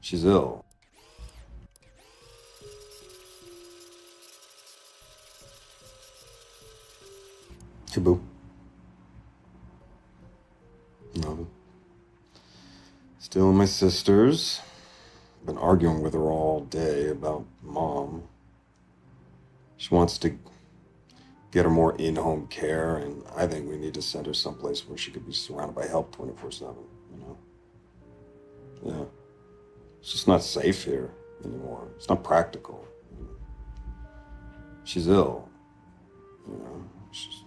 She's ill. Hey, boo. No. Still my sister's. Been arguing with her all day about mom. She wants to get her more in home care, and I think we need to send her someplace where she could be surrounded by help 24 7, you know? Yeah. It's just not safe here anymore. It's not practical. She's ill. You know, she's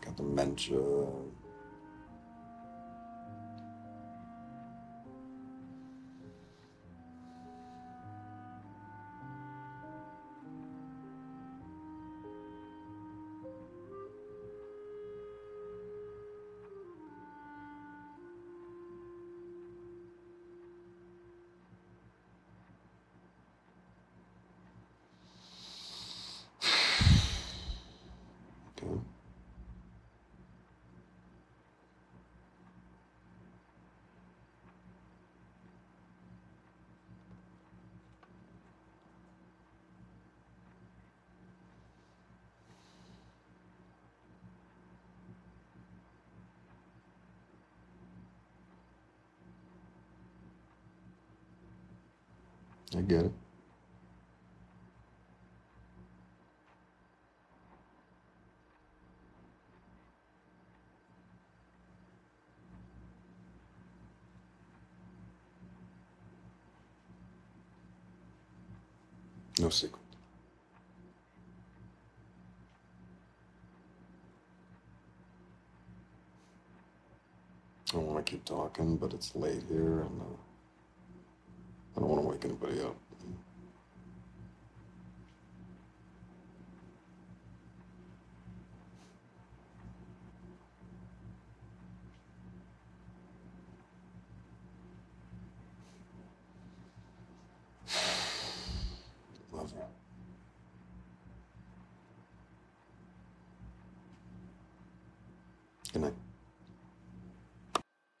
got dementia. I get it. No secret. I want to keep talking, but it's late here, and uh, I don't want to wake anybody up. Love you. Good night.